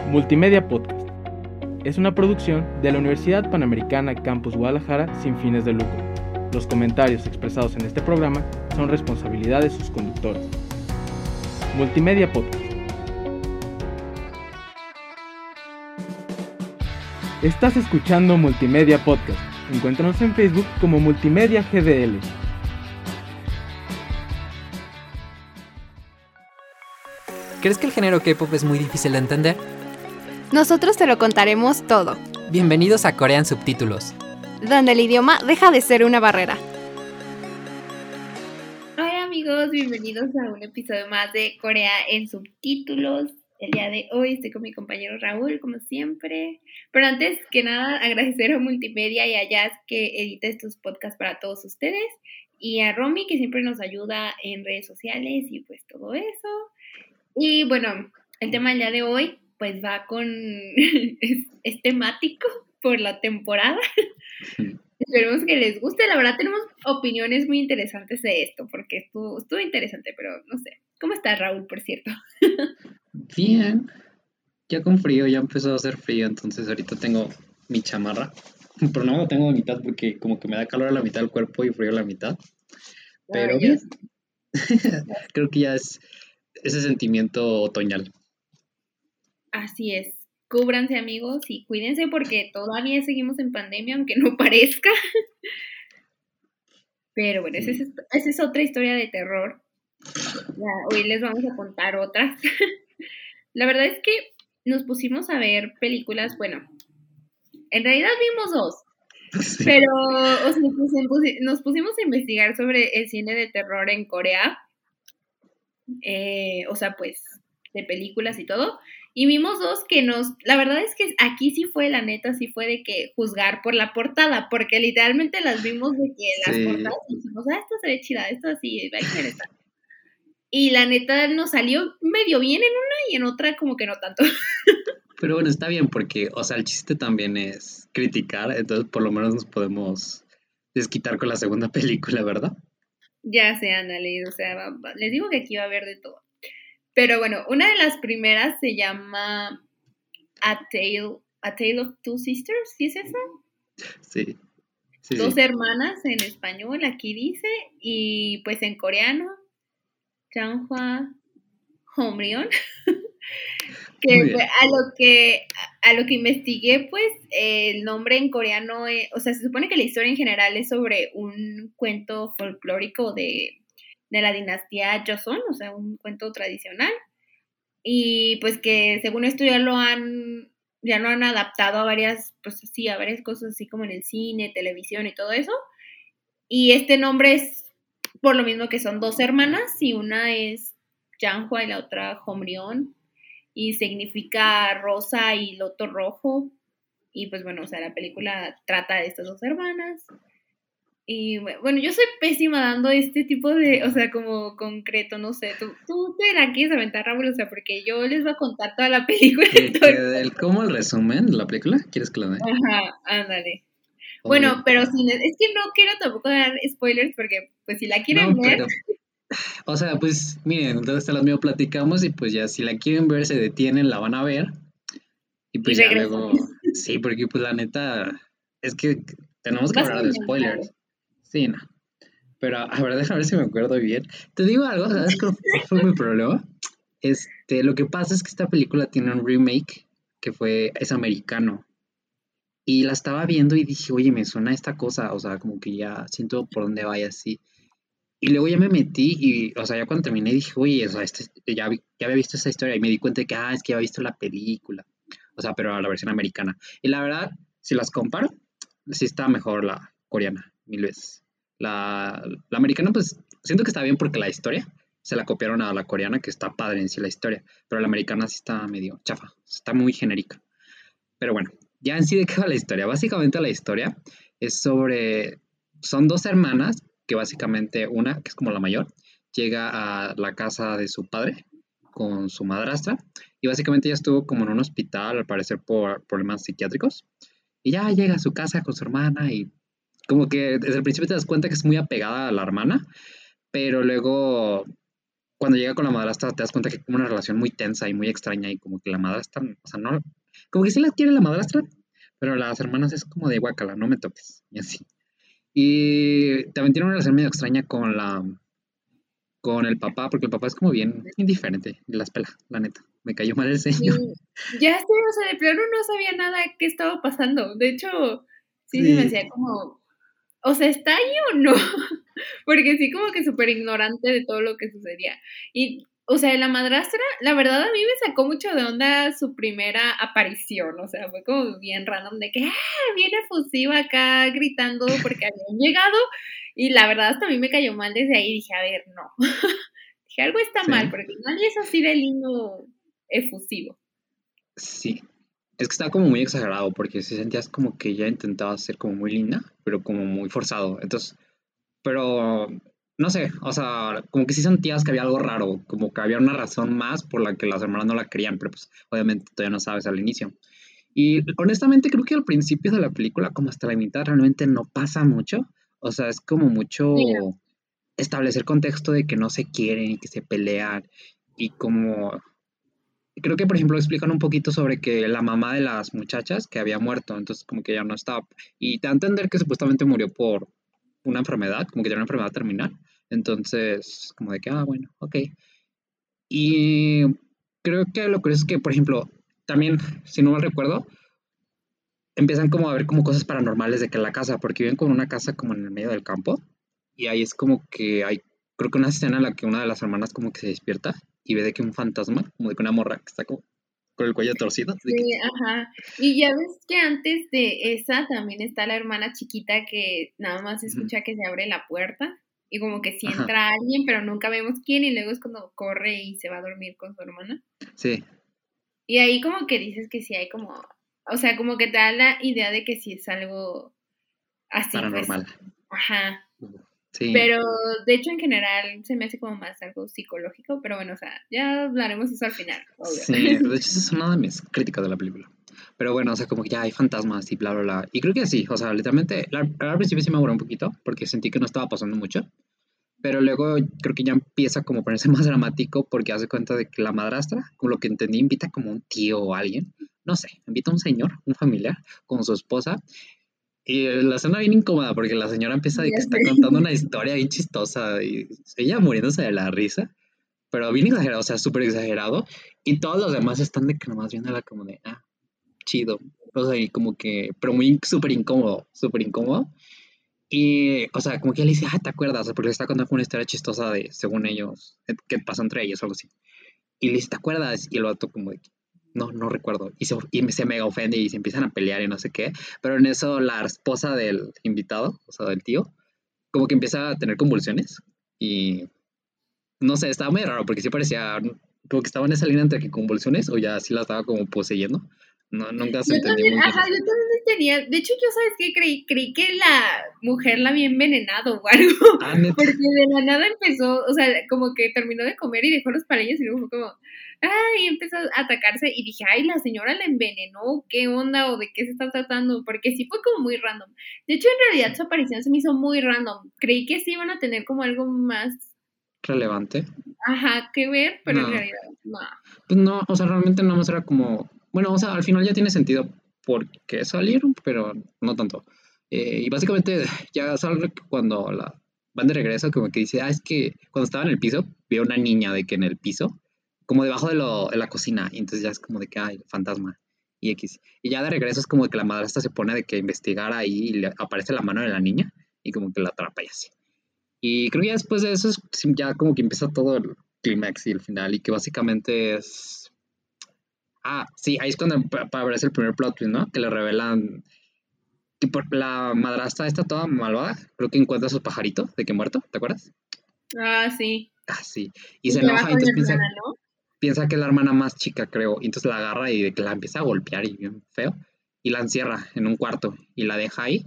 Multimedia Podcast. Es una producción de la Universidad Panamericana Campus Guadalajara sin fines de lucro. Los comentarios expresados en este programa son responsabilidad de sus conductores. Multimedia Podcast. Estás escuchando Multimedia Podcast. Encuéntranos en Facebook como Multimedia GDL. ¿Crees que el género K-pop es muy difícil de entender? Nosotros te lo contaremos todo, Bienvenidos a Corean Subtítulos. donde el idioma deja de ser una barrera. Hola amigos, bienvenidos a un episodio más de Corea en subtítulos. El día de hoy estoy con mi compañero Raúl, como siempre. Pero antes que nada, agradecer a Multimedia y a Jazz que edita estos podcasts para todos ustedes. Y a Romy, que siempre nos ayuda en redes sociales y pues todo eso. Y bueno, el tema del día de hoy pues va con... es, es temático por la temporada. Esperemos que les guste. La verdad tenemos opiniones muy interesantes de esto, porque estuvo, estuvo interesante, pero no sé. ¿Cómo estás, Raúl, por cierto? Bien, ya con frío, ya empezó a hacer frío, entonces ahorita tengo mi chamarra, pero no la tengo a mitad porque como que me da calor a la mitad del cuerpo y frío a la mitad, pero bien, creo que ya es ese sentimiento otoñal. Así es. Cúbranse, amigos, y cuídense porque todavía seguimos en pandemia, aunque no parezca. Pero bueno, esa es, esa es otra historia de terror. Ya, hoy les vamos a contar otras. La verdad es que nos pusimos a ver películas, bueno, en realidad vimos dos, Sí. pero o sea, nos pusimos a investigar sobre el cine de terror en Corea, eh, o sea, pues de películas y todo, y vimos dos que nos, la verdad es que aquí sí fue, la neta, sí fue de que juzgar por la portada, porque literalmente las vimos de que las Sí. portadas y dijimos, ah, esta se ve chida, esta sí, va a esta. Y la neta nos salió medio bien en una y en otra como que no tanto. Pero bueno, está bien porque, o sea, el chiste también es criticar, entonces por lo menos nos podemos desquitar con la segunda película, ¿verdad? Ya sé, ándale, o sea, va- va- les digo que aquí va a haber de todo. Pero bueno, una de las primeras se llama A Tale, A Tale of Two Sisters, ¿sí es esa? Sí. Sí, Dos sí. hermanas en español, aquí dice, y pues en coreano, Changhua Homrion. que fue a lo que a lo que investigué, pues el nombre en coreano, eh, o sea, se supone que la historia en general es sobre un cuento folclórico de, de la dinastía Joseon, o sea, un cuento tradicional. Y pues que según esto ya lo han ya lo han adaptado a varias, pues sí, a varias cosas así como en el cine, televisión y todo eso. Y este nombre es por lo mismo que son dos hermanas y una es Janhua y la otra Homrion y significa rosa y loto rojo. Y pues bueno, o sea, la película trata de estas dos hermanas. Y bu- bueno, yo soy pésima dando este tipo de, o sea, como concreto, no sé, tú, tú te la quieres aventar, Raúl, o sea, porque yo les voy a contar toda la película. el- ¿Cómo el resumen de la película? ¿Quieres que lo dé? Ajá, ándale. Bueno, pero sin, es que no quiero tampoco dar spoilers porque pues si la quieren No, ver, pero, o sea, pues miren, entonces te las mío platicamos y pues ya si la quieren ver, se detienen, la van a ver. Y pues ya luego, sí, porque pues la neta, es que tenemos que Vas hablar de spoilers. Sí, no. Pero a ver, déjame ver si me acuerdo bien. Te digo algo, ¿sabes cuál fue mi problema? Este, lo que pasa es que esta película tiene un remake que fue, es americano. Y la estaba viendo y dije, oye, me suena esta cosa, o sea, como que ya siento por dónde vaya así. Y luego ya me metí y, o sea, ya cuando terminé dije, oye, o sea, este- ya, vi- ya había visto esta historia y me di cuenta de que, ah, es que había visto la película. O sea, pero la versión americana. Y la verdad, si las comparo, sí está mejor la coreana, mil veces. La, americana, pues, siento que está bien porque la historia se la copiaron a la coreana, que está padre en sí la historia. Pero la americana sí está medio chafa, está muy genérica. Pero bueno, ya en sí de qué va la historia. Básicamente la historia es sobre, son dos hermanas que básicamente una, que es como la mayor, llega a la casa de su padre con su madrastra y básicamente ella estuvo como en un hospital al parecer por problemas psiquiátricos y ya llega a su casa con su hermana y como que desde el principio te das cuenta que es muy apegada a la hermana, pero luego cuando llega con la madrastra te das cuenta que es como una relación muy tensa y muy extraña y como que la madrastra, o sea, no, como que sí la quiere la madrastra, pero las hermanas es como de guacala, no me toques, y así. Y también tiene una relación medio extraña con la, con el papá, porque el papá es como bien indiferente, las pelas, la neta. Me cayó mal el señor. Ya sé, o sea, de plano no sabía nada qué estaba pasando. De hecho, sí, se me hacía como, o sea, ¿está ahí o no? Porque sí, como que súper ignorante de todo lo que sucedía. Y, o sea, la madrastra, la verdad a mí me sacó mucho de onda su primera aparición. O sea, fue como bien random de que, ah, viene efusiva acá gritando porque habían llegado. Y la verdad hasta a mí me cayó mal desde ahí. Dije, a ver, no. dije, algo está mal, porque nadie es así de lindo efusivo. Sí, es que estaba como muy exagerado porque si sentías como que ella intentaba ser como muy linda, pero como muy forzado. Entonces, pero no sé, o sea, como que sí sentías que había algo raro, como que había una razón más por la que las hermanas no la querían, pero pues obviamente todavía no sabes al inicio. Y honestamente creo que al principio de la película, como hasta la mitad, realmente no pasa mucho. O sea, es como mucho establecer contexto de que no se quieren y que se pelean y como creo que, por ejemplo, explican un poquito sobre que la mamá de las muchachas que había muerto, entonces como que ya no estaba. Y te da a entender que supuestamente murió por una enfermedad, como que tenía una enfermedad terminal. Entonces, como de que, ah, bueno, ok. Y creo que lo curioso es que, por ejemplo, también, si no mal recuerdo, empiezan como a ver como cosas paranormales de que la casa, porque viven con una casa como en el medio del campo. Y ahí es como que hay, creo que una escena en la que una de las hermanas como que se despierta y ve de que un fantasma, como de que una morra que está como con el cuello torcido. Sí, ajá. Y ya ves que antes de esa también está la hermana chiquita que nada más escucha que se abre la puerta y como que si entra alguien, pero nunca vemos quién y luego es cuando corre y se va a dormir con su hermana. Sí. Y ahí como que dices que sí hay como, o sea, como que te da la idea de que sí es algo así. Pues, Paranormal. Ajá. Pero de hecho en general se me hace como más algo psicológico, pero bueno, o sea, ya hablaremos eso al final. Sí, de hecho esa es una de mis críticas de la película. Pero bueno, o sea, como que ya hay fantasmas y bla, bla, bla. Y creo que sí, o sea, literalmente, al principio sí me aburrió un poquito porque sentí que no estaba pasando mucho. Pero luego creo que ya empieza como a ponerse más dramático porque hace cuenta de que la madrastra, como lo que entendí, invita como un tío o alguien, no sé, invita a un señor, un familiar, con su esposa y la escena bien incómoda porque la señora empieza de que está contando una historia bien chistosa y ella muriéndose de la risa, pero bien exagerado, o sea, súper exagerado. Y todos los demás están de que nomás viéndola como de, ah, chido. O sea, y como que, pero muy súper incómodo, súper incómodo. Y, o sea, como que ella le dice, ah, ¿te acuerdas? Porque le está contando una historia chistosa de, según ellos, que pasó entre ellos o algo así. Y le dice, ¿te acuerdas? Y el vato como de, no, no recuerdo. Y se, y se mega ofende y se empiezan a pelear y no sé qué. Pero en eso la esposa del invitado, o sea, del tío, como que empieza a tener convulsiones. Y no sé, estaba muy raro porque sí parecía como que estaba en esa línea entre que convulsiones o ya sí la estaba como poseyendo. No, nunca se entendió muy Ajá, yo también tenía. De hecho, yo sabes qué creí, creí que la mujer la había envenenado o algo. Ah, porque de la nada empezó, o sea, como que terminó de comer y dejó los pareños y luego fue como, ay, empezó a atacarse y dije, ay, la señora la envenenó, ¿qué onda o de qué se está tratando? Porque sí fue como muy random. De hecho, en realidad su aparición se me hizo muy random. Creí que sí iban a tener como algo más relevante. Ajá, que ver, pero en realidad no. Pues no, o sea, realmente nada más era como, bueno, o sea, al final ya tiene sentido por qué salieron, pero no tanto. Eh, y básicamente ya sale cuando la van de regreso, como que dice, ah, es que cuando estaba en el piso, vio una niña de que en el piso como debajo de, lo, de la cocina. Y entonces ya es como de que, hay fantasma. Y X. Y ya de regreso es como que la madrastra se pone de que investigar ahí y le aparece la mano de la niña y como que la atrapa y así. Y creo que ya después de eso es ya como que empieza todo el clímax y el final y que básicamente es... Ah, sí, ahí es cuando aparece el primer plot twist, ¿no? Que le revelan que por la madrastra está toda malvada, creo que encuentra a su pajarito de que muerto, ¿te acuerdas? Ah, sí. Ah, sí. Y, se enoja y entonces piensa, piensa que es la hermana más chica, creo. Y entonces la agarra y que la empieza a golpear y bien feo. Y la encierra en un cuarto y la deja ahí.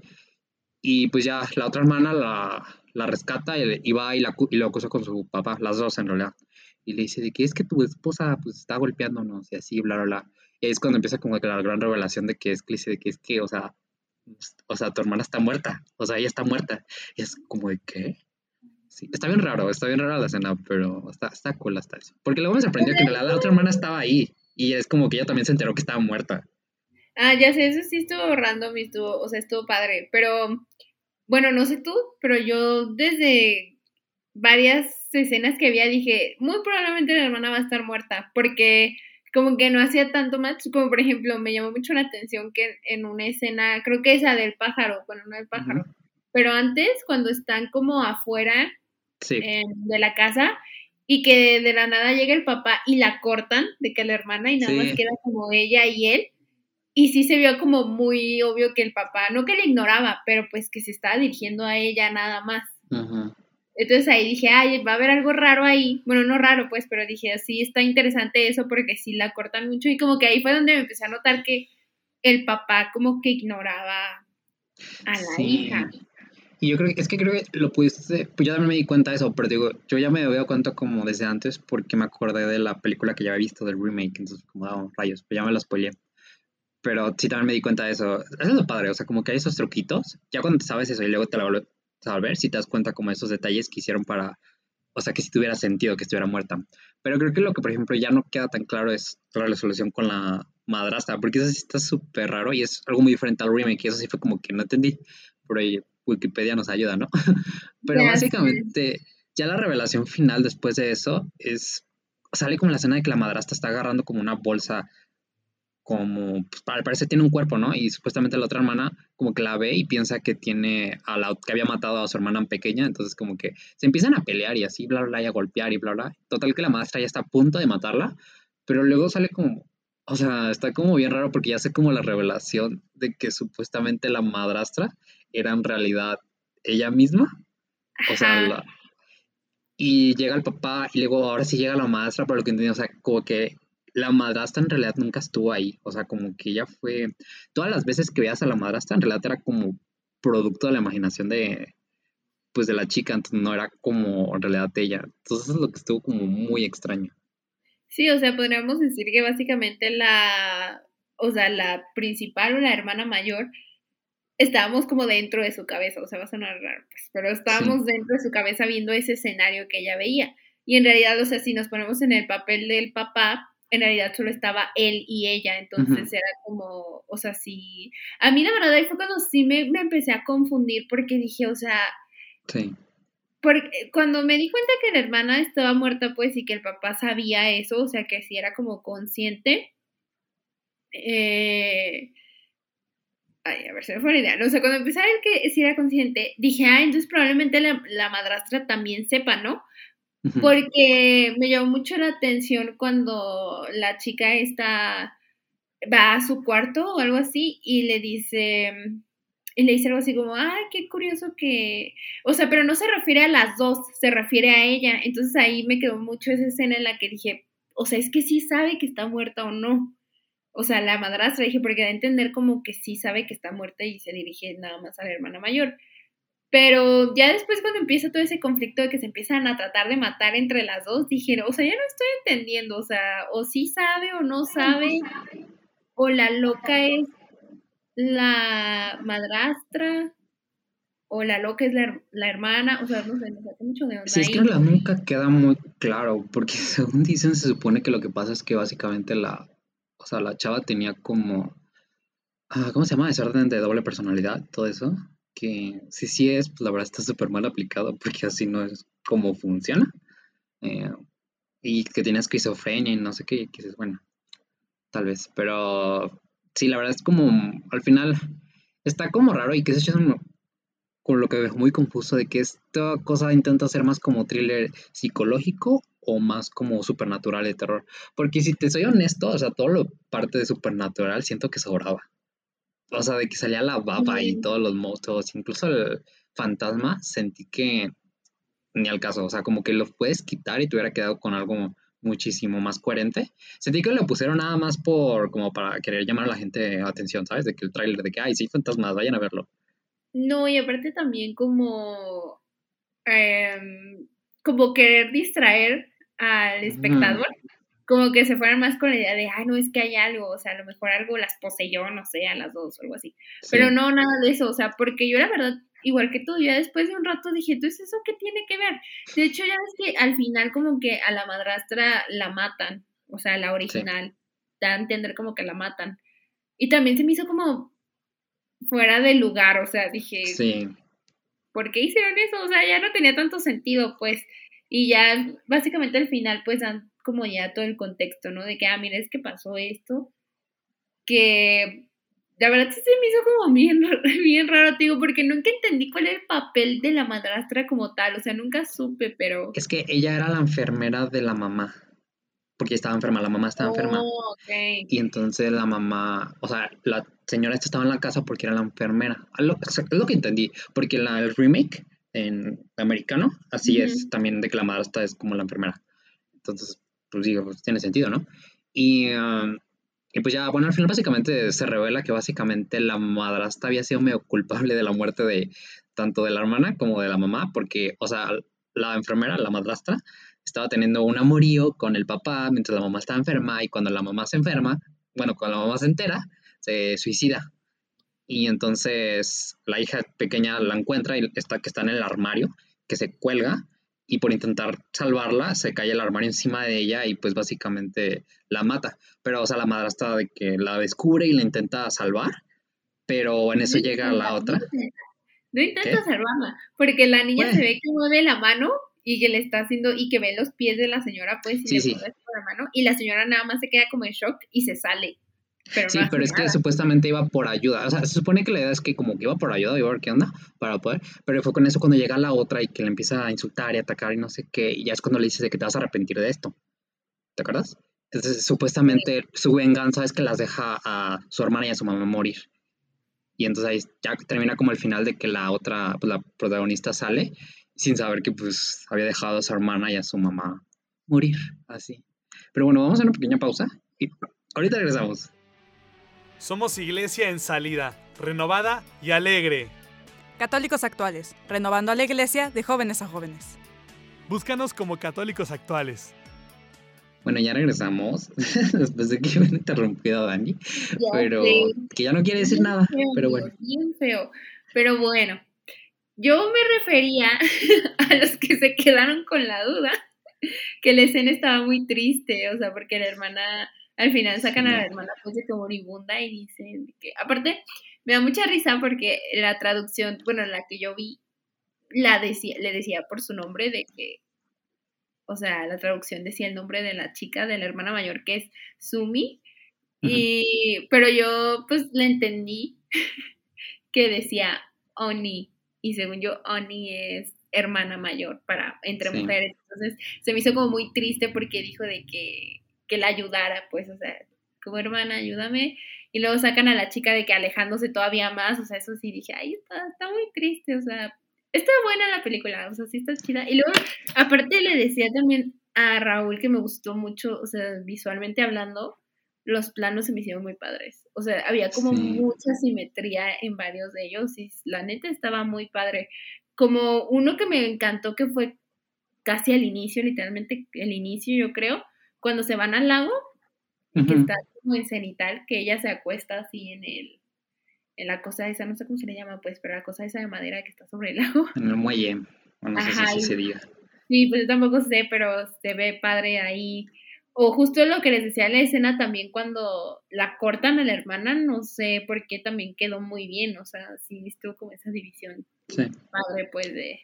Y pues ya la otra hermana la, la rescata y, va y, la, y lo acusa con su papá, las dos en realidad. Y le dice de que es que tu esposa pues está golpeándonos y así, bla, bla, bla. Y es cuando empieza como que la gran revelación de que es que de que es que, o sea, o sea, tu hermana está muerta, o sea, ella está muerta. Y es como de qué? Sí, está bien raro, está bien raro la escena, pero está, está cool hasta eso. Porque luego me sorprendió que la, la otra hermana estaba ahí y es como que ella también se enteró que estaba muerta. Ah, ya sé, eso sí estuvo random y estuvo, o sea, estuvo padre. Pero, bueno, no sé tú, pero yo desde varias escenas que había dije, muy probablemente la hermana va a estar muerta, porque como que no hacía tanto match, como por ejemplo, me llamó mucho la atención que en una escena, creo que esa del pájaro, bueno, no del pájaro, pero antes, cuando están como afuera de la casa y que de la nada llega el papá y la cortan de que la hermana y nada más queda como ella y él. Y sí se vio como muy obvio que el papá, no que le ignoraba, pero pues que se estaba dirigiendo a ella nada más. Entonces ahí dije, ay, va a haber algo raro ahí. Bueno, no raro, pues, pero dije, sí, está interesante eso porque sí la cortan mucho. Y como que ahí fue donde me empecé a notar que el papá como que ignoraba a la hija. Y yo creo que, es que creo que lo pudiste, pues yo también me di cuenta de eso, pero digo, yo ya me doy cuenta como desde antes porque me acordé de la película que ya había visto, del remake, entonces como, oh, rayos, pues ya me lo spoileé. Pero sí también me di cuenta de eso. Eso es lo padre, o sea, como que hay esos truquitos, ya cuando sabes eso y luego te lo ver, si te das cuenta como esos detalles que hicieron para, o sea, que si tuviera sentido que estuviera muerta. Pero creo que lo que, por ejemplo, ya no queda tan claro es la resolución con la madrastra, porque eso sí está súper raro y es algo muy diferente al remake, y eso sí fue como que no entendí. Por ahí Wikipedia nos ayuda, ¿no? Pero básicamente, ya la revelación final después de eso es, sale como la escena de que la madrastra está agarrando como una bolsa, como, pues al parecer tiene un cuerpo, ¿no? Y supuestamente la otra hermana como que la ve y piensa que tiene a la que había matado a su hermana pequeña, entonces como que se empiezan a pelear y así, bla, bla, bla, y a golpear y bla, bla. Total que la madrastra ya está a punto de matarla, pero luego sale como, o sea, está como bien raro porque ya sé como la revelación de que supuestamente la madrastra era en realidad ella misma. O sea, y llega el papá y luego ahora sí llega la madrastra, pero lo que entendí, o sea, como que la madrastra en realidad nunca estuvo ahí. O sea, como que ella fue. Todas las veces que veías a la madrastra en realidad era como producto de la imaginación de. Pues de la chica, entonces no era como en realidad ella. Entonces eso es lo que estuvo como muy extraño. Sí, o sea, podríamos decir que básicamente la. O sea, la principal o la hermana mayor estábamos como dentro de su cabeza, o sea, va a sonar raro, pues, pero estábamos dentro de su cabeza viendo ese escenario que ella veía. Y en realidad, o sea, si nos ponemos en el papel del papá, en realidad solo estaba él y ella, entonces era como, o sea, sí, a mí la verdad ahí fue cuando sí me, me empecé a confundir porque dije, o sea, sí. Porque cuando me di cuenta que la hermana estaba muerta, pues, y que el papá sabía eso, o sea, que sí era como consciente, eh, Ay, a ver, se me fue la idea. O sea, cuando empecé a ver que sí era consciente, dije, ah, entonces probablemente la, madrastra también sepa, ¿no? Porque me llamó mucho la atención cuando la chica esta va a su cuarto o algo así y le dice, y le dice algo así como, ay, qué curioso que, o sea, pero no se refiere a las dos, se refiere a ella. Entonces ahí me quedó mucho esa escena en la que dije, o sea, es que sí sabe que está muerta o no o sea, la madrastra, dije, porque da a entender como que sí sabe que está muerta y se dirige nada más a la hermana mayor. Pero ya después cuando empieza todo ese conflicto de que se empiezan a tratar de matar entre las dos, dije, o sea, ya no estoy entendiendo, o sea, o sí sabe o no sabe, o la loca es la madrastra, o la loca es la, hermana, o sea, no sé, no sé, mucho de onda Sí, es que la nunca queda muy claro, porque según dicen, se supone que lo que pasa es que básicamente la, o sea, la chava tenía como, ah, ¿cómo se llama? Desorden de doble personalidad, todo eso. Que si sí es, pues la verdad está súper mal aplicado porque así no es como funciona. Eh, y que tiene esquizofrenia y no sé qué, que dices, bueno, tal vez. Pero sí, la verdad es como, al final, está como raro y que se un con lo que veo muy confuso de que esta cosa intenta ser más como thriller psicológico o más como supernatural de terror. Porque si te soy honesto, o sea, todo lo parte de supernatural siento que sobraba. O sea, de que salía la baba y todos los monstruos, incluso el fantasma, sentí que ni al caso, o sea, como que lo puedes quitar y te hubiera quedado con algo muchísimo más coherente. Sentí que lo pusieron nada más por, como para querer llamar a la gente atención, ¿sabes? De que el tráiler de que, ay, sí, fantasmas, vayan a verlo. No, y aparte también como, em, como querer distraer al espectador, como que se fueran más con la idea de, ay, no, es que hay algo, o sea, a lo mejor algo las poseyó, no sé, a las dos o algo así. Pero no, nada de eso, o sea, porque yo la verdad, igual que tú, ya después de un rato dije, entonces, ¿eso qué tiene que ver? De hecho, ya ves que al final como que a la madrastra la matan, o sea, la original, da a entender como que la matan. Y también se me hizo como fuera de lugar, o sea, dije, Sí. ¿por qué hicieron eso? O sea, ya no tenía tanto sentido, pues. Y ya básicamente al final, pues dan como ya todo el contexto, ¿no? De que, ah, mira, es que pasó esto. Que la verdad sí se me hizo como bien, bien raro, te digo, porque nunca entendí cuál era el papel de la madrastra como tal. O sea, nunca supe, pero. Es que ella era la enfermera de la mamá. Porque estaba enferma, la mamá estaba enferma. Oh, ok. Y entonces la mamá, o sea, la señora esta estaba en la casa porque era la enfermera. Es lo, es lo que entendí. Porque la, el remake en americano, así es también de que la madrastra es como la enfermera. Entonces, pues digo, pues tiene sentido, ¿no? Y, um, y pues ya, bueno, al final básicamente se revela que básicamente la madrastra había sido medio culpable de la muerte de tanto de la hermana como de la mamá, porque, o sea, la enfermera, la madrastra, estaba teniendo un amorío con el papá mientras la mamá estaba enferma y cuando la mamá se enferma, bueno, cuando la mamá se entera, se suicida. Y entonces la hija pequeña la encuentra y está que está en el armario, que se cuelga y por intentar salvarla se cae el armario encima de ella y pues básicamente la mata. Pero o sea, la madrastra de que la descubre y la intenta salvar, pero en eso No llega la otra. No intenta salvarla, porque la niña Bueno. se ve que mueve la mano y que le está haciendo, y que ve los pies de la señora, pues, y Sí, le sí. la mano, y la señora nada más se queda como en shock y se sale. Pero Sí, no pero es que nada. supuestamente iba por ayuda. O sea, se supone que la idea es que como que iba por ayuda, iba a ver qué onda para poder. Pero fue con eso cuando llega la otra y que le empieza a insultar y atacar y no sé qué. Y ya es cuando le dices de que te vas a arrepentir de esto. ¿Te acuerdas? Entonces, supuestamente su venganza es que las deja a su hermana y a su mamá morir. Y entonces ahí ya termina como el final de que la otra, pues la protagonista sale sin saber que pues había dejado a su hermana y a su mamá morir. Así. Pero bueno, vamos a una pequeña pausa y ahorita regresamos. Somos iglesia en salida, renovada y alegre. Católicos actuales, renovando a la iglesia de jóvenes a jóvenes. Búscanos como católicos actuales. Bueno, ya regresamos después de que me han interrumpido a Dani, Ya pero sé. que ya no quiere decir Bien nada, feo, pero bueno. Bien feo. Pero bueno, yo me refería a los que se quedaron con la duda, que la escena estaba muy triste, o sea, porque la hermana, al final sacan a la hermana pues de que moribunda y dicen que, aparte, me da mucha risa porque la traducción, bueno, la que yo vi, la decía, le decía por su nombre de que, o sea, la traducción decía el nombre de la chica, de la hermana mayor, que es Sumi, y, pero yo pues le entendí que decía Oni, y según yo, Oni es hermana mayor para entre Sí. mujeres. Entonces se me hizo como muy triste porque dijo de que, que la ayudara, pues, o sea, como hermana, ayúdame. Y luego sacan a la chica de que alejándose todavía más, o sea, eso sí dije, ay, está, está muy triste, o sea, está buena la película, o sea, sí está chida. Y luego, aparte le decía también a Raúl que me gustó mucho, o sea, visualmente hablando, los planos se me hicieron muy padres. O sea, había como Sí. mucha simetría en varios de ellos y la neta estaba muy padre. Como uno que me encantó que fue casi al inicio, literalmente el inicio yo creo, cuando se van al lago y que está como en cenital, que ella se acuesta así en el en la cosa esa, no sé cómo se le llama pues, pero la cosa esa de madera que está sobre el lago. En el muelle, o no sé si se diga. Sí, pues yo tampoco sé, pero se ve padre ahí. O justo lo que les decía la escena también cuando la cortan a la hermana, no sé por qué también quedó muy bien, o sea, sí estuvo como esa división Sí. padre pues de,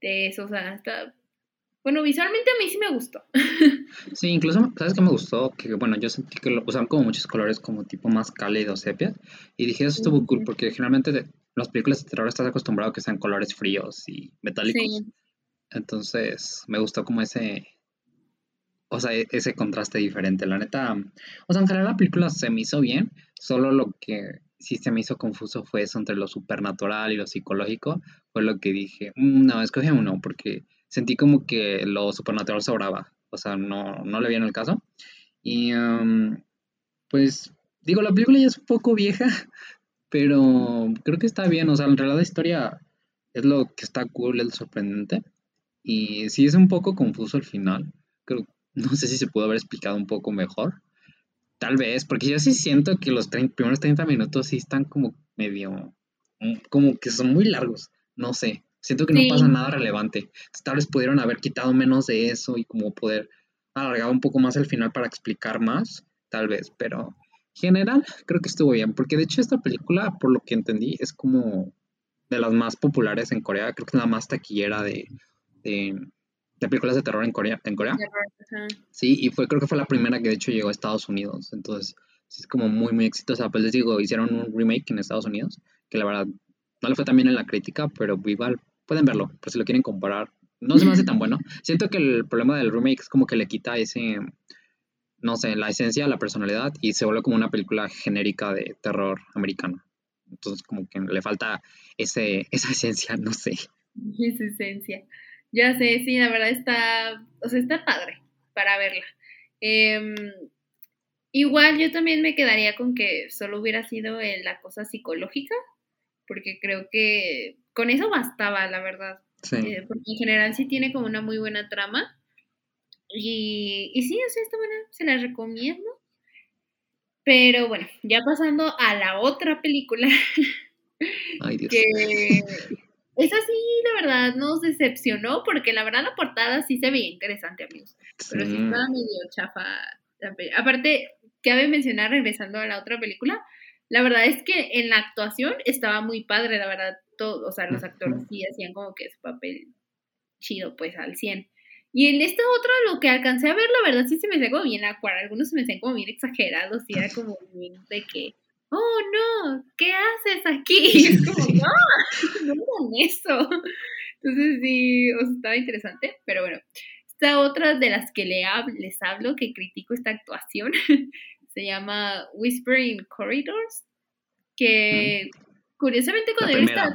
de eso, o sea, está... Bueno, visualmente a mí sí me gustó. Sí, incluso, ¿sabes qué me gustó? Que bueno, yo sentí que lo usaban como muchos colores como tipo más cálidos, sepia. Y dije, eso estuvo cool, porque generalmente de las películas de terror estás acostumbrado a que sean colores fríos y metálicos. Sí, Entonces, me gustó como ese, o sea, e- ese contraste diferente. La neta, o sea, en general la película se me hizo bien, solo lo que sí se me hizo confuso fue eso entre lo supernatural y lo psicológico. Fue lo que dije, "Mm, no, escogí uno, porque sentí como que lo supernatural sobraba. O sea, no, no le vi en el caso. Y um, pues, digo, la película ya es un poco vieja, pero creo que está bien. O sea, en realidad la historia es lo que está cool, es sorprendente. Y sí es un poco confuso el final. Creo, no sé si se pudo haber explicado un poco mejor. Tal vez, porque yo sí siento que los 30 primeros 30 minutos sí están como medio mm, como que son muy largos, no sé. Siento que no Sí. pasa nada relevante. Tal vez pudieron haber quitado menos de eso y como poder alargar un poco más el final para explicar más, tal vez, pero en general creo que estuvo bien, porque de hecho esta película, por lo que entendí, es como de las más populares en Corea, creo que es la más taquillera de, de, de películas de terror en Corea, en Corea. Sí, y fue, creo que fue la primera que de hecho llegó a Estados Unidos. Entonces, sí es como muy, muy exitosa. Pues les digo, hicieron un remake en Estados Unidos, que la verdad no le fue tan bien en la crítica, pero igual pueden verlo, por si lo quieren comparar. No se me hace tan bueno. Siento que el problema del remake es como que le quita ese, no sé, la esencia, la personalidad, y se vuelve como una película genérica de terror americano. Entonces, como que le falta ese, esa esencia, no sé. Es esencia. Ya sé, sí, la verdad está, o sea, está padre para verla. Em, igual yo también me quedaría con que solo hubiera sido en la cosa psicológica, porque creo que con eso bastaba, la verdad. Sí. Eh, porque en general sí tiene como una muy buena trama. Y, y sí, o sea, está buena, se la recomiendo. Pero bueno, ya pasando a la otra película, Ay, Dios. que esa sí, la verdad, nos decepcionó, porque la verdad la portada sí se veía interesante, amigos. Pero sí Sí. estaba medio chafa. Aparte, cabe mencionar, regresando a la otra película, la verdad es que en la actuación estaba muy padre, la verdad, todo, o sea, los actores sí hacían como que su papel chido, pues, al 100. Y en esta otra, lo que alcancé a ver, la verdad, sí se me hacía como bien acuar, algunos se me hacían como bien exagerados, y era como bien de que, oh, no, ¿qué haces aquí? Y es como, no, no hagan eso. Entonces, sí, o sea, estaba interesante, pero bueno. Esta otra de las que les hablo, que critico esta actuación, se llama Whispering Corridors, que curiosamente cuando yo estaba...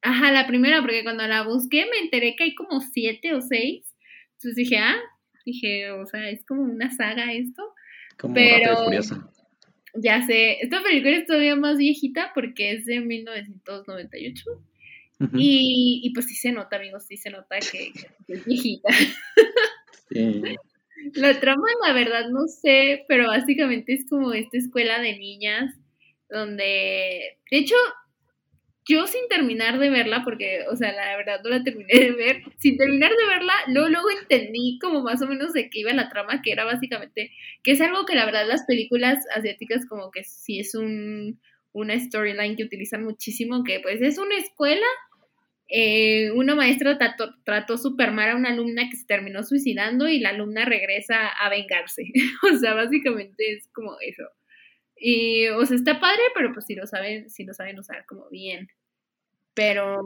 Ajá, la primera, porque cuando la busqué me enteré que hay como siete o seis. Entonces dije, ah, dije, o sea, es como una saga esto. Como pero-. Ya sé, esta película es todavía más viejita porque es de 1998. Ujú. Y, y pues sí se nota, amigos, sí se nota que, que es viejita. Sí. La trama, la verdad, no sé, pero básicamente es como esta escuela de niñas donde, de hecho, yo sin terminar de verla, porque, o sea, la verdad no la terminé de ver, sin terminar de verla, luego, luego entendí como más o menos de qué iba la trama, que era básicamente, que es algo que la verdad las películas asiáticas como que sí es un, una storyline que utilizan muchísimo, que pues es una escuela eh, una maestra trató, trató súper mal a una alumna que se terminó suicidando y la alumna regresa a vengarse. o sea, básicamente es como eso. Y, o sea, está padre, pero pues si lo saben, si lo saben usar como bien. Pero,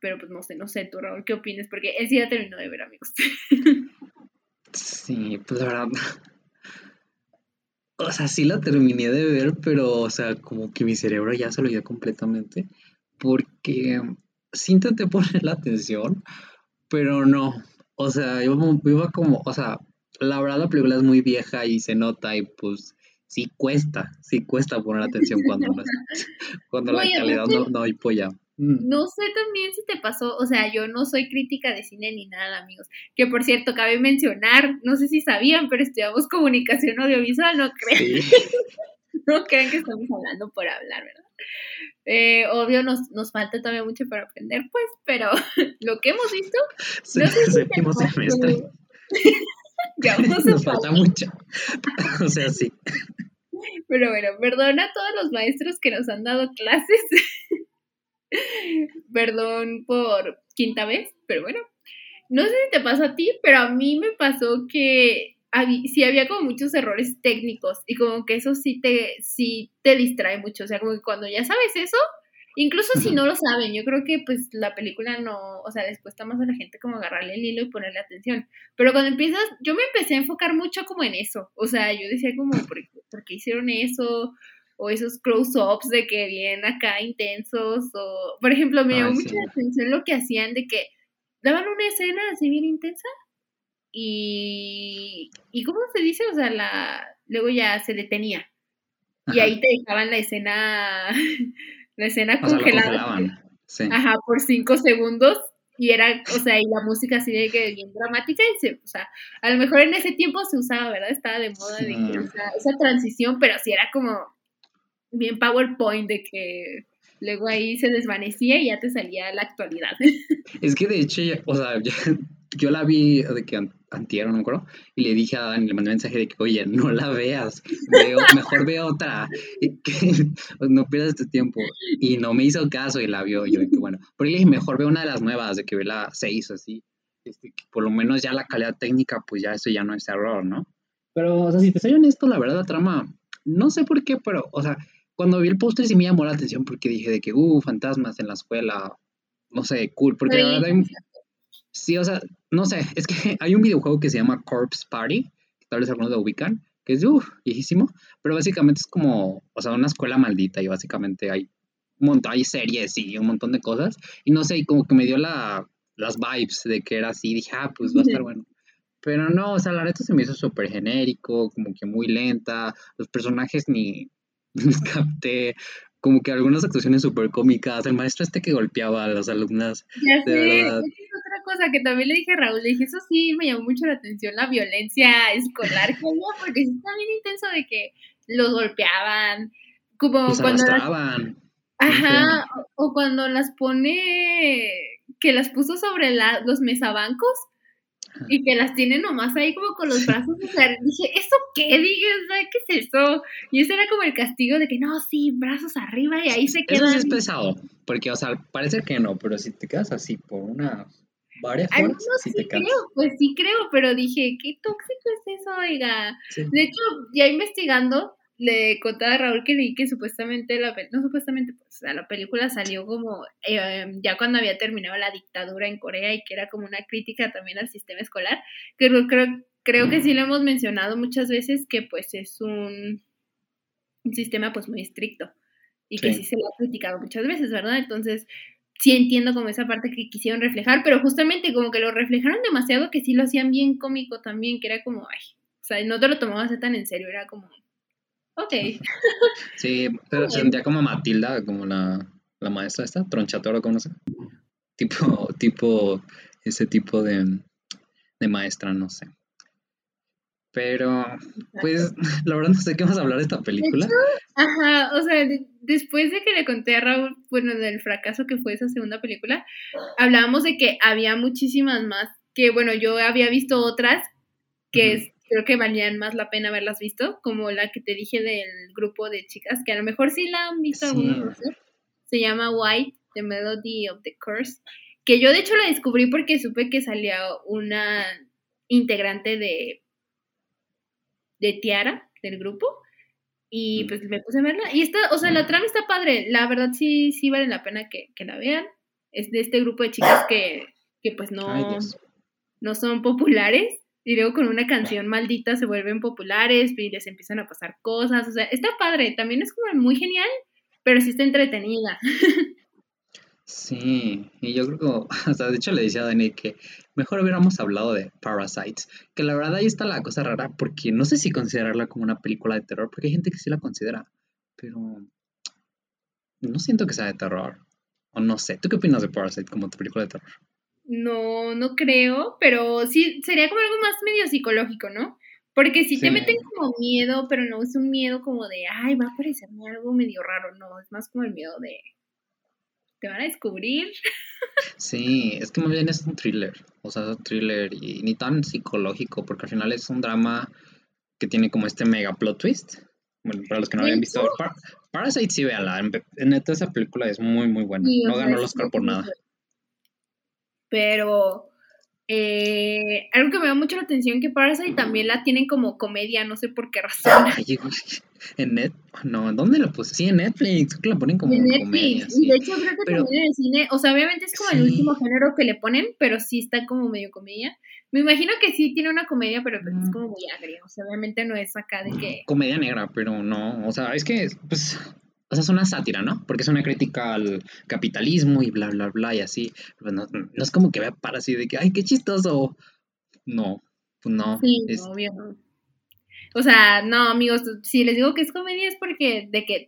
pero pues no sé, no sé, tú, Raúl, ¿qué opinas? Porque él sí ya terminó de ver, amigos. Sí, pues la verdad. O sea, sí la terminé de ver, pero, o sea, como que mi cerebro ya se lo dio completamente. Porque sí intenté poner la atención, pero no. O sea, mo- iba como, o sea, la verdad la película es muy vieja y se nota y pues sí cuesta, sí cuesta poner atención cuando, no es- cuando la calidad no, no apoya. Mm. No sé también si te pasó, o sea, yo no soy crítica de cine ni nada, amigos. Que por cierto, cabe mencionar, no sé si sabían, pero estudiamos comunicación audiovisual, no creen. Sí. no crean que estamos hablando por hablar, ¿verdad? Eh, obvio, nos, nos falta todavía mucho para aprender, pues, pero lo que hemos visto, Sí, no sé si séptimo semestre. Ya Nos falta mucho. O sea, sí. Pero bueno, perdona a todos los maestros que nos han dado clases. Perdón por quinta vez, pero bueno. No sé si te pasó a ti, pero a mí me pasó que habí- sí había como muchos errores técnicos y como que eso sí te, sí te distrae mucho. O sea, como que cuando ya sabes eso, incluso si no lo saben, yo creo que pues la película no, o sea, les cuesta más a la gente como agarrarle el hilo y ponerle atención. Pero cuando empiezas, yo me empecé a enfocar mucho como en eso. O sea, yo decía como, ¿por, qué- por qué hicieron eso? O esos close-ups de que bien acá intensos. O, por ejemplo, me Ay, llamó sí. mucho la atención lo que hacían de que daban una escena así bien intensa y, y ¿cómo se dice? O sea, la, luego ya se detenía. Y Ajá. ahí te dejaban la escena, la escena O sea, congelada. Sí. Ajá, por cinco segundos. Y era, o sea, y la música así de que bien dramática. Y se, o sea, a lo mejor en ese tiempo se usaba, ¿verdad? Estaba de moda de que, o sea, esa transición, pero sí era como bien PowerPoint de que luego ahí se desvanecía y ya te salía la actualidad. Es que de hecho, o sea, yo la vi de que antier, no me acuerdo, y le dije a Dani, le mandé un mensaje de que, oye, no la veas, mejor ve otra, no pierdas tu tiempo. Y no me hizo caso y la vio, yo, que bueno, pero le dije, mejor ve una de las nuevas, de que ve la 6 así, este, por lo menos ya la calidad técnica, pues ya eso ya no es error, ¿no? Pero, o sea, si te soy honesto, la verdad, la trama, no sé por qué, pero, o sea, cuando vi el póster sí me llamó la atención porque dije de que, uh, fantasmas en la escuela, no sé, cool, porque la verdad Sí, o sea, no sé, es que hay un videojuego que se llama Corpse Party, que tal vez algunos lo ubican, que es uff, viejísimo, pero básicamente es como, o sea, una escuela maldita y básicamente hay hay series y un montón de cosas, y no sé, y como que me dio la, las vibes de que era así, dije, ah, pues va a estar bueno. Pero no, o sea, la neta se me hizo súper genérico, como que muy lenta, los personajes ni los capté, como que algunas actuaciones súper cómicas, el maestro este que golpeaba a las alumnas. Ya sé, verdad. es otra cosa que también le dije a Raúl, le dije, eso sí me llamó mucho la atención, la violencia escolar, porque sí está bien intenso de que los golpeaban, como los cuando... Las, ajá, o, cuando las pone, que las puso sobre la, los mesabancos y que las tiene nomás ahí como con los brazos. O sea, dije, ¿eso qué? Dije, ¿qué es eso? Y ese era como el castigo de que no, sí, brazos arriba y ahí se quedan. Eso sí es pesado, porque, o sea, parece que no, pero si te quedas así por unas varias horas, no, sí, te creo, pues sí creo, pero dije, ¿qué tóxico es eso, oiga? De hecho, ya investigando, le contaba a Raúl que leí que supuestamente la no supuestamente pues la película salió como eh, ya cuando había terminado la dictadura en Corea y que era como una crítica también al sistema escolar que creo, creo que sí lo hemos mencionado muchas veces que pues es un, un sistema pues muy estricto y que sí se lo ha criticado muchas veces verdad entonces sí entiendo como esa parte que quisieron reflejar pero justamente como que lo reflejaron demasiado que sí lo hacían bien cómico también que era como ay o sea no te lo tomabas tan en serio era como Ok. Sí, pero sentía como Matilda, como la, la maestra esta, Tronchatoro, ¿cómo no sé? Tipo, tipo, ese tipo de, de maestra, no sé. Pero, pues, la verdad no sé qué a hablar de esta película. ajá, o sea, después de que le conté a Raúl, bueno, del fracaso que fue esa segunda película, hablábamos de que había muchísimas más, que bueno, yo había visto otras que creo que valían más la pena haberlas visto, como la que te dije del grupo de chicas, que a lo mejor sí la han visto algunos, se llama White, The Melody of the Curse, que yo de hecho la descubrí porque supe que salió una integrante de, de Tiara, del grupo, y mm. pues me puse a verla, y está, o sea, la mm. trama está padre, la verdad sí, sí vale la pena que, la vean, es de este grupo de chicas que, que pues no, no son populares, y luego con una canción maldita se vuelven populares y les empiezan a pasar cosas. O sea, está padre, también es como muy genial, pero sí está entretenida. Sí, y yo creo que, o sea, de hecho le decía a Dani que mejor hubiéramos hablado de Parasites, que la verdad ahí está la cosa rara, porque no sé si considerarla como una película de terror, porque hay gente que sí la considera, pero no siento que sea de terror, o no sé, ¿tú qué opinas de Parasite como tu película de terror? No, no creo, pero sí sería como algo más medio psicológico, ¿no? Porque si te meten como miedo, pero no es un miedo como de, ay, va a aparecerme algo medio raro, no, es más como el miedo de, te van a descubrir. Sí, es que más bien es un thriller, o sea, es un thriller y ni tan psicológico, porque al final es un drama que tiene como este mega plot twist. Bueno, para los que no habían visto, Parasite sí, véanla, en neta esa película es muy, muy buena, no ganó el Oscar por nada. Pero eh, algo que me da mucho la atención que Parasite también la tienen como comedia, no sé por qué razón. en net, no, ¿dónde la puse? Sí, en Netflix, que la ponen como en comedia. Y de hecho creo que también en el cine, o sea, obviamente es como el último género que le ponen, pero sí está como medio comedia. Me imagino que sí tiene una comedia, pero pues es como muy agria, o sea, obviamente no es acá de que... Comedia negra, pero no, o sea, es que, pues, o sea, es una sátira, ¿no? Porque es una crítica al capitalismo y bla, bla, bla, y así. no, es como que vea para así de que, ay, qué chistoso. No, pues no. Sí, obvio. O sea, no, amigos, si les digo que es comedia es porque de que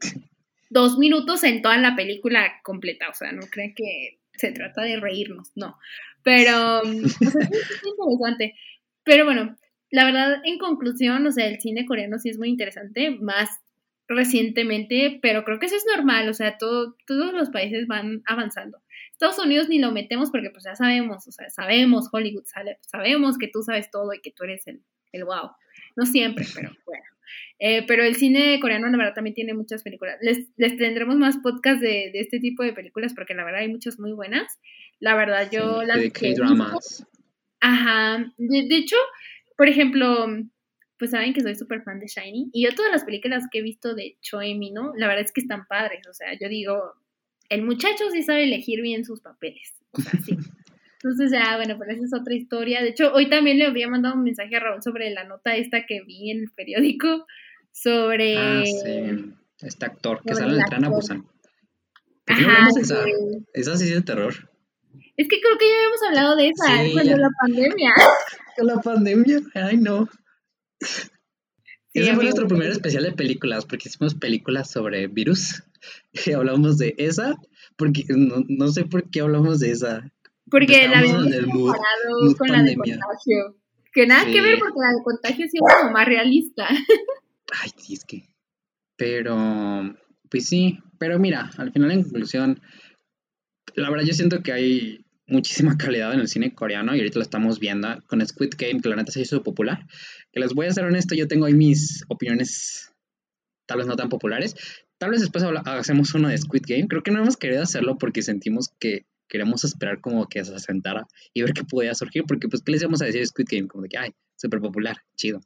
dos minutos en toda la película completa, o sea, no creen que se trata de reírnos, no. Pero, o sea, es interesante. Pero bueno, la verdad, en conclusión, o sea, el cine coreano sí es muy interesante, más recientemente, pero creo que eso es normal, o sea, todo, todos los países van avanzando. Estados Unidos ni lo metemos porque pues ya sabemos, o sea, sabemos, Hollywood sale, sabemos que tú sabes todo y que tú eres el, el wow. No siempre, pero bueno. Eh, pero el cine coreano, la verdad, también tiene muchas películas. Les, les tendremos más podcasts de, de, este tipo de películas porque la verdad hay muchas muy buenas. La verdad, yo Sí, las de K-dramas. Ajá. De, de hecho, por ejemplo, pues saben que soy súper fan de Shiny. Y yo todas las películas que he visto de Choi Mino, la verdad es que están padres. O sea, yo digo, el muchacho sí sabe elegir bien sus papeles. O sea, sí. Entonces ya, bueno, pero esa es otra historia. De hecho, hoy también le había mandado un mensaje a Raúl sobre la nota esta que vi en el periódico sobre... Ah, sí. Este actor que sale en el tren a. Busan. ¿Por qué no Ajá, de esa? sí es de terror. Es que creo que ya habíamos hablado de esa, Sí, cuando ya. la pandemia. Con la pandemia, ay no. Sí, Ese fue nuestro primer especial de películas, porque hicimos películas sobre virus. Y hablamos de esa, porque no, no sé por qué hablamos de esa. Porque la Estábamos habíamos el mood- comparado mood con la de contagio. Que nada que ver porque la de contagio sí es como más realista. Ay, sí, es que. Pero, pues sí, pero mira, al final en conclusión, la verdad yo siento que hay muchísima calidad en el cine coreano y ahorita lo estamos viendo con Squid Game, que la neta se hizo popular. Que les voy a ser honesto, yo tengo ahí mis opiniones tal vez no tan populares. Tal vez después hacemos uno de Squid Game. Creo que no hemos querido hacerlo porque sentimos que queremos esperar como que se asentara y ver qué podía surgir, porque pues, ¿qué les íbamos a decir de Squid Game? Como de que, ay, súper popular, chido.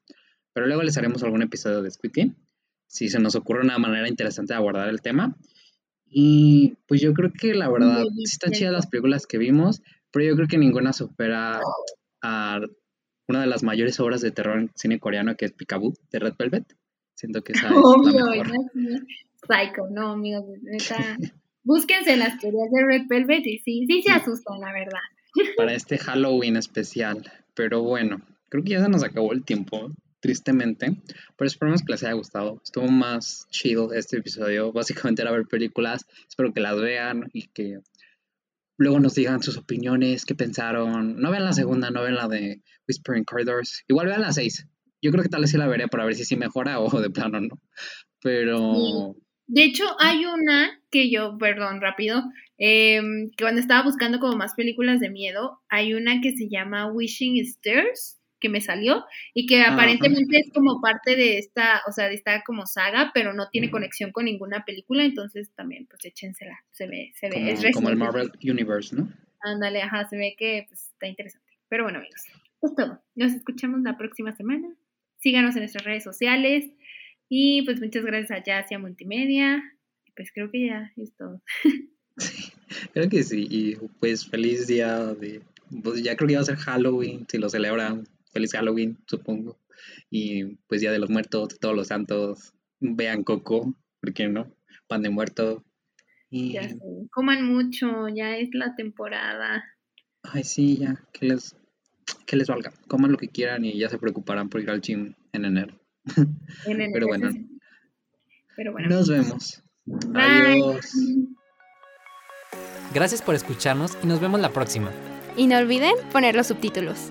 Pero luego les haremos algún episodio de Squid Game, si se nos ocurre una manera interesante de abordar el tema. Y pues yo creo que la verdad, sí están chidas las películas que vimos, pero yo creo que ninguna supera a una de las mayores obras de terror en cine coreano, que es Picaboo, de Red Velvet. Siento que esa es Obvio, la mejor. sí. Psycho, no, amigos, neta. Búsquense las teorías de Red Velvet y sí, sí se asustan, la verdad. para este Halloween especial. Pero bueno, creo que ya se nos acabó el tiempo, tristemente. Pero esperemos que les haya gustado. Estuvo más chido este episodio. Básicamente era ver películas. Espero que las vean y que luego nos digan sus opiniones, qué pensaron. No vean la segunda, no vean la de Whispering Corridors. Igual vean la 6. Yo creo que tal vez sí la veré para ver si sí mejora o de plano no. Pero De hecho, hay una que yo, perdón, rápido, em, que cuando estaba buscando como más películas de miedo, hay una que se llama Wishing Stairs, que me salió, y que Ajá. aparentemente es como parte de esta, o sea, de esta como saga, pero no tiene conexión con ninguna película, entonces también, pues échensela, se ve, se ve, como, es como el. Marvel Universe, ¿no? Ándale, ajá, se ve que pues, está interesante. Pero bueno, amigos, pues todo. Nos escuchamos la próxima semana. Síganos en nuestras redes sociales. Y pues muchas gracias a Jazz y a Multimedia. Pues creo que ya es todo. Creo que sí, y pues feliz día de, pues ya creo que va a ser Halloween, si lo celebran, feliz Halloween, supongo, y pues Día de los Muertos, todos los santos, vean Coco, ¿por qué no? Pan de muerto, y, Ya sé. Coman mucho, ya es la temporada. ay sí, ya, que les, que les valga, coman lo que quieran y ya se preocuparán por ir al gym en enero. En enero, Pero bueno. Pero bueno. Nos vemos. Bye. Adiós. Gracias por escucharnos y nos vemos la próxima. Y no olviden poner los subtítulos.